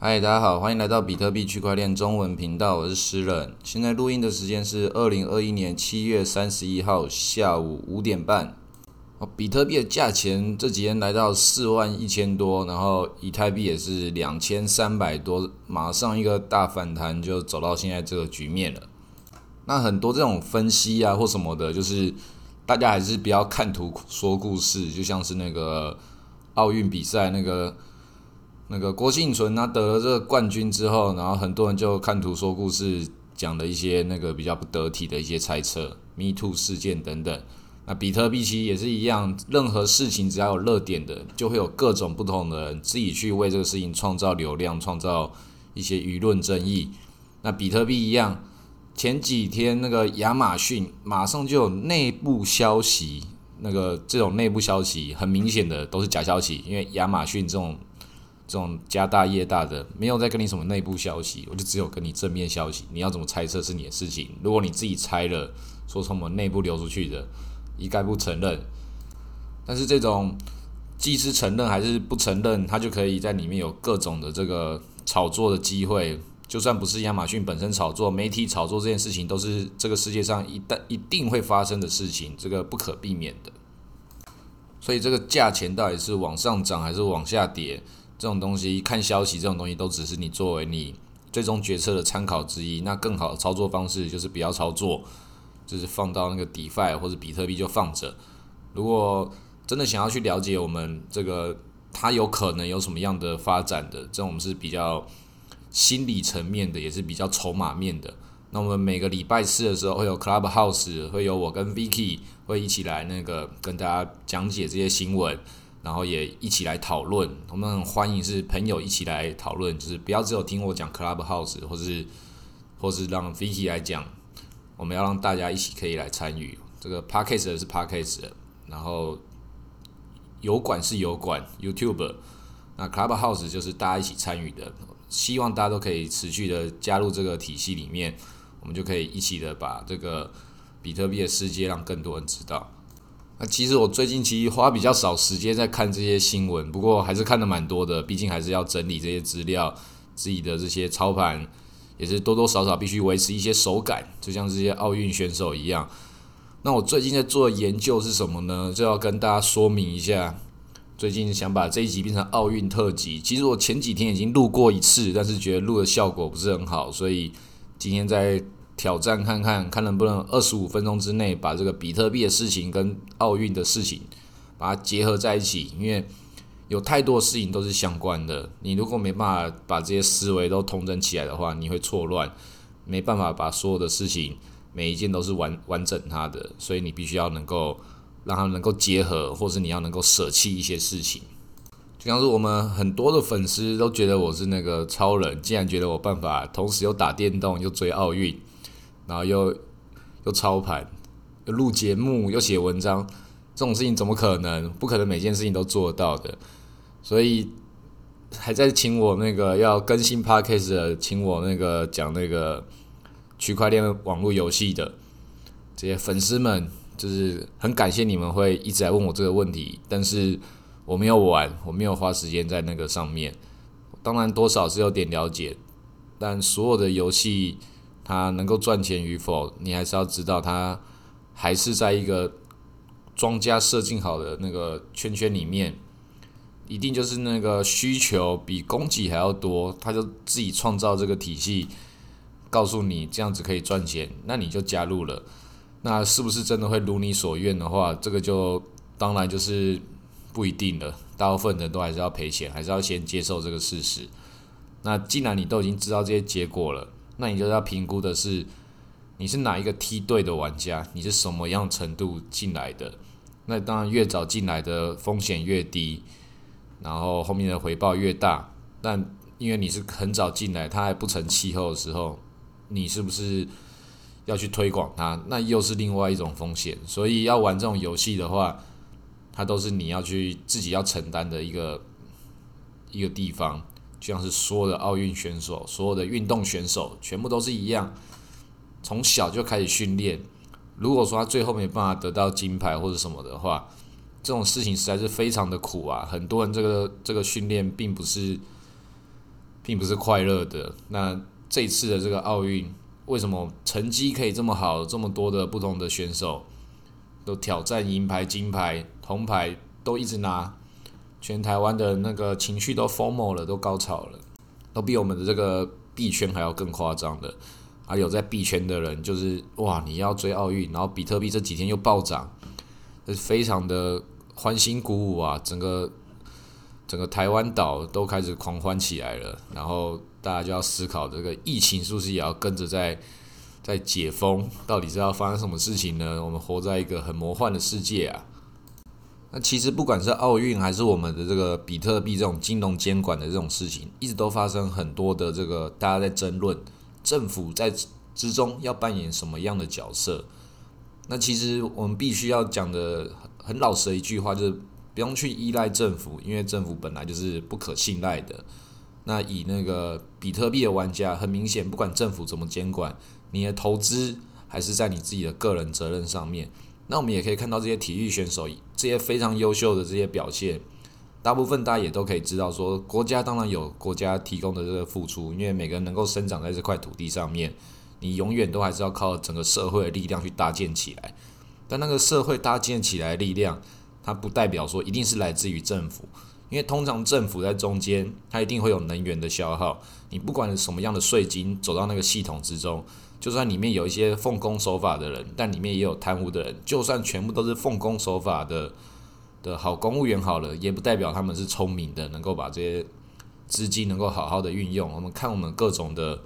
嗨，大家好，欢迎来到比特币区块链中文频道，我是诗人。现在录音的时间是二零二一年七月三十一号下午五点半。比特币的价钱这几天来到四万一千多，然后以太币也是两千三百多，马上一个大反弹就走到现在这个局面了。那很多这种分析啊或什么的，就是大家还是不要看图说故事，就像是那个奥运比赛那个。那个郭幸存他得了这个冠军之后，然后很多人就看图说故事，讲了一些那个比较不得体的一些猜测，Me Too 事件等等。那比特币其实也是一样，任何事情只要有热点的，就会有各种不同的人自己去为这个事情创造流量，创造一些舆论争议。那比特币一样，前几天那个亚马逊马上就有内部消息，那个这种内部消息很明显的都是假消息，因为亚马逊这种。这种家大业大的，没有在跟你什么内部消息，我就只有跟你正面消息。你要怎么猜测是你的事情。如果你自己猜了，说从我们内部流出去的，一概不承认。但是这种既是承认还是不承认，它就可以在里面有各种的这个炒作的机会。就算不是亚马逊本身炒作，媒体炒作这件事情，都是这个世界上一旦一定会发生的事情，这个不可避免的。所以这个价钱到底是往上涨还是往下跌？这种东西看消息，这种东西都只是你作为你最终决策的参考之一。那更好的操作方式就是不要操作，就是放到那个 DeFi 或者比特币就放着。如果真的想要去了解我们这个它有可能有什么样的发展的，这种是比较心理层面的，也是比较筹码面的。那我们每个礼拜四的时候会有 Clubhouse，会有我跟 Vicky 会一起来那个跟大家讲解这些新闻。然后也一起来讨论，我们很欢迎是朋友一起来讨论，就是不要只有听我讲 Clubhouse，或是或是让 Vicky 来讲，我们要让大家一起可以来参与。这个 Podcast 是 Podcast，然后油管是油管 YouTube，那 Clubhouse 就是大家一起参与的，希望大家都可以持续的加入这个体系里面，我们就可以一起的把这个比特币的世界让更多人知道。那其实我最近其实花比较少时间在看这些新闻，不过还是看的蛮多的。毕竟还是要整理这些资料，自己的这些操盘也是多多少少必须维持一些手感，就像这些奥运选手一样。那我最近在做的研究是什么呢？就要跟大家说明一下。最近想把这一集变成奥运特辑。其实我前几天已经录过一次，但是觉得录的效果不是很好，所以今天在。挑战看看，看能不能二十五分钟之内把这个比特币的事情跟奥运的事情把它结合在一起，因为有太多事情都是相关的。你如果没办法把这些思维都统整起来的话，你会错乱，没办法把所有的事情每一件都是完完整它的，所以你必须要能够让它能够结合，或是你要能够舍弃一些事情。就像是我们很多的粉丝都觉得我是那个超人，竟然觉得我办法同时又打电动又追奥运。然后又又操盘，又录节目，又写文章，这种事情怎么可能？不可能每件事情都做到的。所以还在请我那个要更新 podcast 的，请我那个讲那个区块链网络游戏的这些粉丝们，就是很感谢你们会一直来问我这个问题。但是我没有玩，我没有花时间在那个上面。当然多少是有点了解，但所有的游戏。它能够赚钱与否，你还是要知道，它还是在一个庄家设定好的那个圈圈里面，一定就是那个需求比供给还要多，他就自己创造这个体系，告诉你这样子可以赚钱，那你就加入了。那是不是真的会如你所愿的话，这个就当然就是不一定了。大部分人都还是要赔钱，还是要先接受这个事实。那既然你都已经知道这些结果了，那你就要评估的是，你是哪一个梯队的玩家，你是什么样程度进来的？那当然越早进来的风险越低，然后后面的回报越大。但因为你是很早进来，它还不成气候的时候，你是不是要去推广它？那又是另外一种风险。所以要玩这种游戏的话，它都是你要去自己要承担的一个一个地方。就像是所有的奥运选手，所有的运动选手，全部都是一样，从小就开始训练。如果说他最后没办法得到金牌或者什么的话，这种事情实在是非常的苦啊！很多人这个这个训练并不是，并不是快乐的。那这次的这个奥运，为什么成绩可以这么好？这么多的不同的选手都挑战银牌、金牌、铜牌，都一直拿，全台湾的那个情绪都疯魔了，都高潮了，都比我们的这个币圈还要更夸张的。啊，有在币圈的人就是哇，你要追奥运，然后比特币这几天又暴涨，这是非常的欢欣鼓舞啊！整个整个台湾岛都开始狂欢起来了，然后大家就要思考这个疫情是不是也要跟着在在解封？到底是要发生什么事情呢？我们活在一个很魔幻的世界啊！那其实不管是奥运还是我们的这个比特币这种金融监管的这种事情，一直都发生很多的这个大家在争论。政府在之中要扮演什么样的角色？那其实我们必须要讲的很老实的一句话，就是不用去依赖政府，因为政府本来就是不可信赖的。那以那个比特币的玩家，很明显，不管政府怎么监管，你的投资还是在你自己的个人责任上面。那我们也可以看到这些体育选手，这些非常优秀的这些表现。大部分大家也都可以知道，说国家当然有国家提供的这个付出，因为每个人能够生长在这块土地上面，你永远都还是要靠整个社会的力量去搭建起来。但那个社会搭建起来的力量，它不代表说一定是来自于政府，因为通常政府在中间，它一定会有能源的消耗。你不管什么样的税金走到那个系统之中，就算里面有一些奉公守法的人，但里面也有贪污的人，就算全部都是奉公守法的。的好公务员好了，也不代表他们是聪明的，能够把这些资金能够好好的运用。我们看我们各种的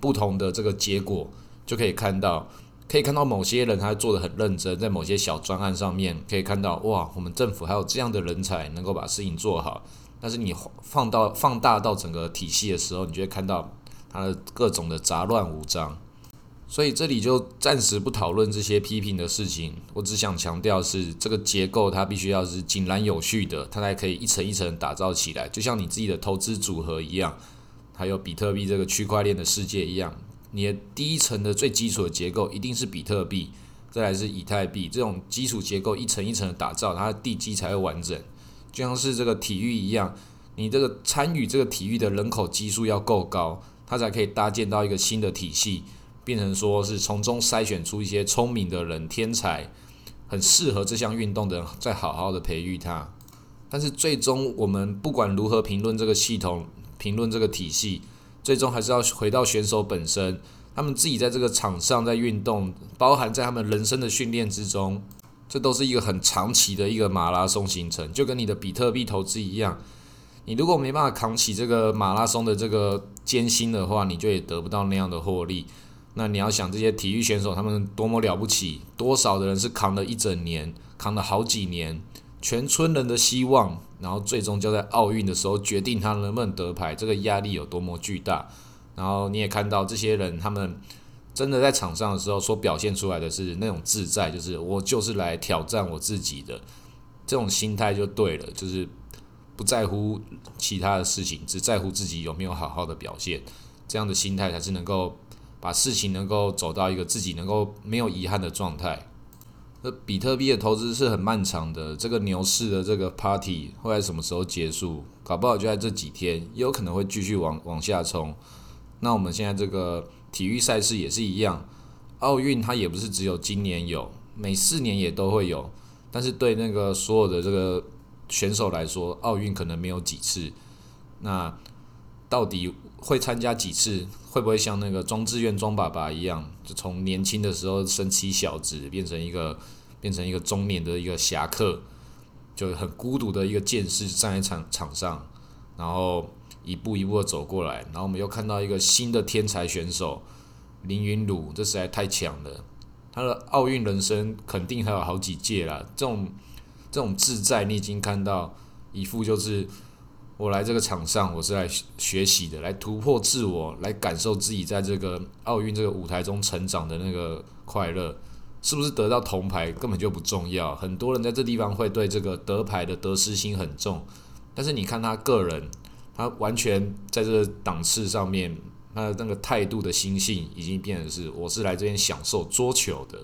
不同的这个结果，就可以看到，可以看到某些人他做的很认真，在某些小专案上面可以看到，哇，我们政府还有这样的人才能够把事情做好。但是你放到放大到整个体系的时候，你就会看到它的各种的杂乱无章。所以这里就暂时不讨论这些批评的事情，我只想强调是这个结构它必须要是井然有序的，它才可以一层一层打造起来，就像你自己的投资组合一样，还有比特币这个区块链的世界一样，你的第一层的最基础的结构一定是比特币，再来是以太币，这种基础结构一层一层的打造，它的地基才会完整，就像是这个体育一样，你这个参与这个体育的人口基数要够高，它才可以搭建到一个新的体系。变成说是从中筛选出一些聪明的人、天才，很适合这项运动的人，再好好的培育他。但是最终，我们不管如何评论这个系统、评论这个体系，最终还是要回到选手本身，他们自己在这个场上在运动，包含在他们人生的训练之中，这都是一个很长期的一个马拉松行程，就跟你的比特币投资一样。你如果没办法扛起这个马拉松的这个艰辛的话，你就也得不到那样的获利。那你要想这些体育选手，他们多么了不起？多少的人是扛了一整年，扛了好几年，全村人的希望，然后最终就在奥运的时候决定他能不能得牌，这个压力有多么巨大。然后你也看到这些人，他们真的在场上的时候所表现出来的是那种自在，就是我就是来挑战我自己的这种心态就对了，就是不在乎其他的事情，只在乎自己有没有好好的表现，这样的心态才是能够。把事情能够走到一个自己能够没有遗憾的状态。那比特币的投资是很漫长的，这个牛市的这个 party 会在什么时候结束？搞不好就在这几天，也有可能会继续往往下冲。那我们现在这个体育赛事也是一样，奥运它也不是只有今年有，每四年也都会有。但是对那个所有的这个选手来说，奥运可能没有几次。那到底会参加几次？会不会像那个庄志愿庄爸爸一样，就从年轻的时候身妻小子，变成一个变成一个中年的一个侠客，就很孤独的一个剑士站在场场上，然后一步一步的走过来，然后我们又看到一个新的天才选手林云鲁，这实在太强了。他的奥运人生肯定还有好几届啦，这种这种自在，你已经看到一副就是。我来这个场上，我是来学习的，来突破自我，来感受自己在这个奥运这个舞台中成长的那个快乐。是不是得到铜牌根本就不重要？很多人在这地方会对这个得牌的得失心很重，但是你看他个人，他完全在这个档次上面，他的那个态度的心性已经变成是，我是来这边享受桌球的。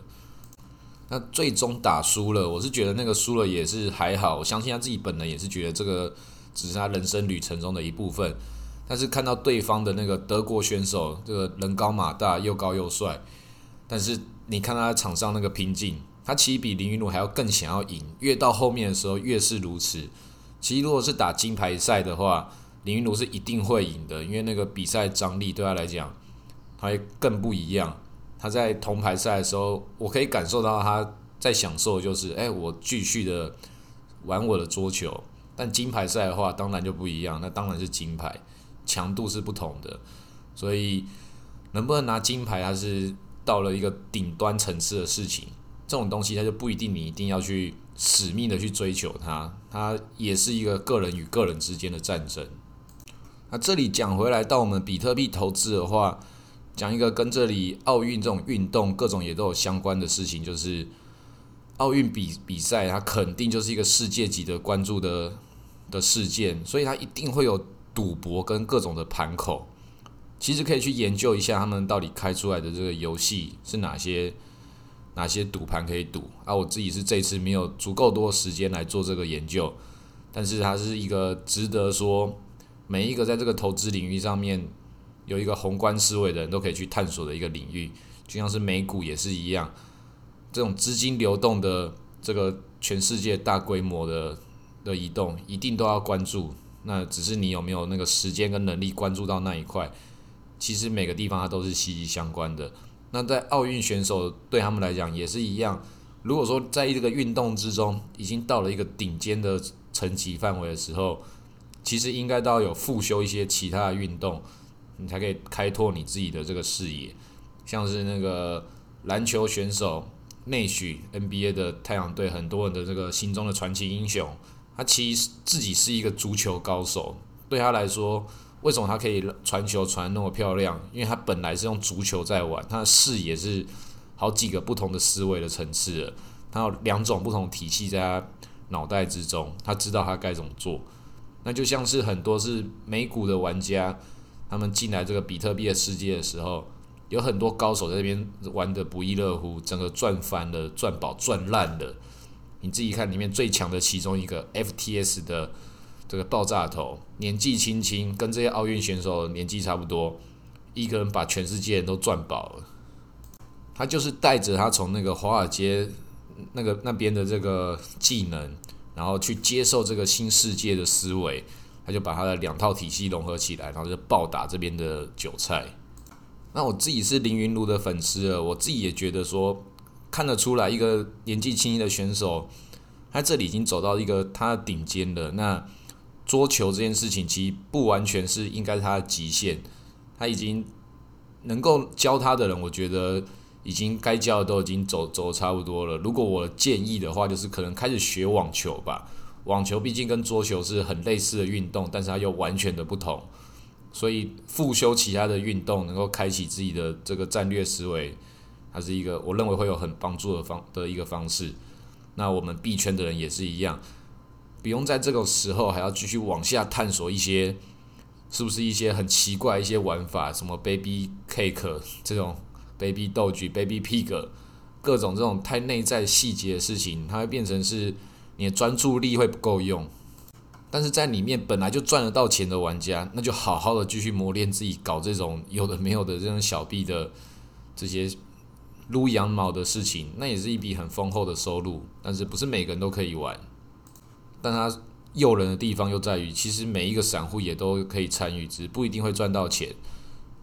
那最终打输了，我是觉得那个输了也是还好，我相信他自己本人也是觉得这个。只是他人生旅程中的一部分，但是看到对方的那个德国选手，这个人高马大，又高又帅，但是你看他场上那个拼劲，他其实比林云儒还要更想要赢。越到后面的时候，越是如此。其实如果是打金牌赛的话，林云儒是一定会赢的，因为那个比赛张力对他来讲，他会更不一样。他在铜牌赛的时候，我可以感受到他在享受，就是哎，我继续的玩我的桌球。但金牌赛的话，当然就不一样，那当然是金牌。强度是不同的，所以能不能拿金牌，它是到了一个顶端层次的事情。这种东西，它就不一定你一定要去死命的去追求它，它也是一个个人与个人之间的战争。那这里讲回来，到我们比特币投资的话，讲一个跟这里奥运这种运动各种也都有相关的事情，就是奥运比比赛，它肯定就是一个世界级的关注的的事件，所以它一定会有。赌博跟各种的盘口，其实可以去研究一下他们到底开出来的这个游戏是哪些哪些赌盘可以赌啊。我自己是这次没有足够多时间来做这个研究，但是它是一个值得说每一个在这个投资领域上面有一个宏观思维的人都可以去探索的一个领域，就像是美股也是一样，这种资金流动的这个全世界大规模的的移动，一定都要关注。那只是你有没有那个时间跟能力关注到那一块？其实每个地方它都是息息相关的。那在奥运选手对他们来讲也是一样。如果说在这个运动之中已经到了一个顶尖的层级范围的时候，其实应该都要有复修一些其他的运动，你才可以开拓你自己的这个视野。像是那个篮球选手内许 NBA 的太阳队，很多人的这个心中的传奇英雄。他其实自己是一个足球高手，对他来说，为什么他可以传球传那么漂亮？因为他本来是用足球在玩，他的视野是好几个不同的思维的层次的，他有两种不同体系在他脑袋之中，他知道他该怎么做。那就像是很多是美股的玩家，他们进来这个比特币的世界的时候，有很多高手在那边玩的不亦乐乎，整个赚翻了、赚饱、赚烂了。你自己看，里面最强的其中一个 FTS 的这个爆炸头，年纪轻轻，跟这些奥运选手年纪差不多，一个人把全世界人都赚饱了。他就是带着他从那个华尔街那个那边的这个技能，然后去接受这个新世界的思维，他就把他的两套体系融合起来，然后就暴打这边的韭菜。那我自己是凌云炉的粉丝了，我自己也觉得说。看得出来，一个年纪轻轻的选手，他这里已经走到一个他的顶尖了。那桌球这件事情，其实不完全是应该他的极限。他已经能够教他的人，我觉得已经该教的都已经走走差不多了。如果我建议的话，就是可能开始学网球吧。网球毕竟跟桌球是很类似的运动，但是它又完全的不同。所以复修其他的运动，能够开启自己的这个战略思维。它是一个我认为会有很帮助的方的一个方式。那我们币圈的人也是一样，不用在这个时候还要继续往下探索一些，是不是一些很奇怪一些玩法，什么 baby cake 这种 baby 豆菊 baby pig 各种这种太内在细节的事情，它会变成是你的专注力会不够用。但是在里面本来就赚得到钱的玩家，那就好好的继续磨练自己，搞这种有的没有的这种小币的这些。撸羊毛的事情，那也是一笔很丰厚的收入，但是不是每个人都可以玩。但它诱人的地方又在于，其实每一个散户也都可以参与，只不一定会赚到钱，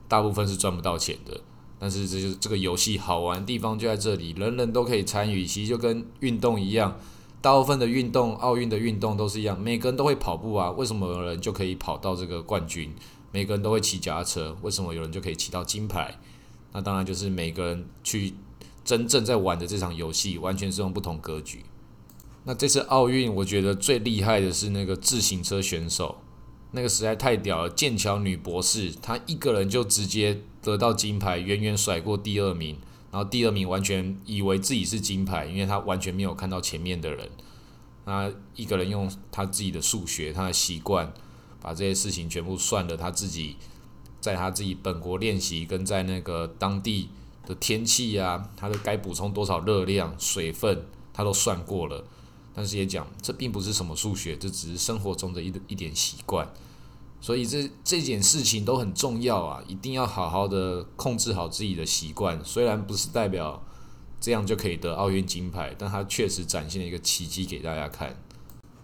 大部分是赚不到钱的。但是这就是这个游戏好玩的地方就在这里，人人都可以参与。其实就跟运动一样，大部分的运动，奥运的运动都是一样，每个人都会跑步啊，为什么有人就可以跑到这个冠军？每个人都会骑脚踏车，为什么有人就可以骑到金牌？那当然就是每个人去真正在玩的这场游戏，完全是用不同格局。那这次奥运，我觉得最厉害的是那个自行车选手，那个实在太屌了。剑桥女博士，她一个人就直接得到金牌，远远甩过第二名。然后第二名完全以为自己是金牌，因为他完全没有看到前面的人。他一个人用他自己的数学，他的习惯，把这些事情全部算了，他自己。在他自己本国练习，跟在那个当地的天气啊，他的该补充多少热量、水分，他都算过了。但是也讲，这并不是什么数学，这只是生活中的一一点习惯。所以这这件事情都很重要啊，一定要好好的控制好自己的习惯。虽然不是代表这样就可以得奥运金牌，但它确实展现了一个奇迹给大家看。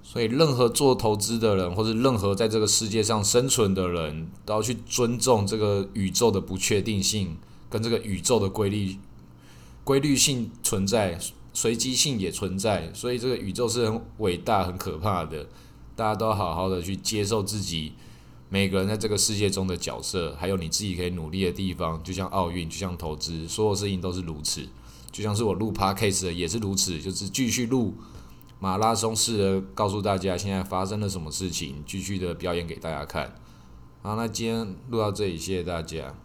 所以，任何做投资的人，或者任何在这个世界上生存的人，都要去尊重这个宇宙的不确定性，跟这个宇宙的规律、规律性存在，随机性也存在。所以，这个宇宙是很伟大、很可怕的。大家都好好的去接受自己每个人在这个世界中的角色，还有你自己可以努力的地方。就像奥运，就像投资，所有事情都是如此。就像是我录 podcast 也是如此，就是继续录。马拉松式的告诉大家现在发生了什么事情，继续的表演给大家看。好，那今天录到这里，谢谢大家。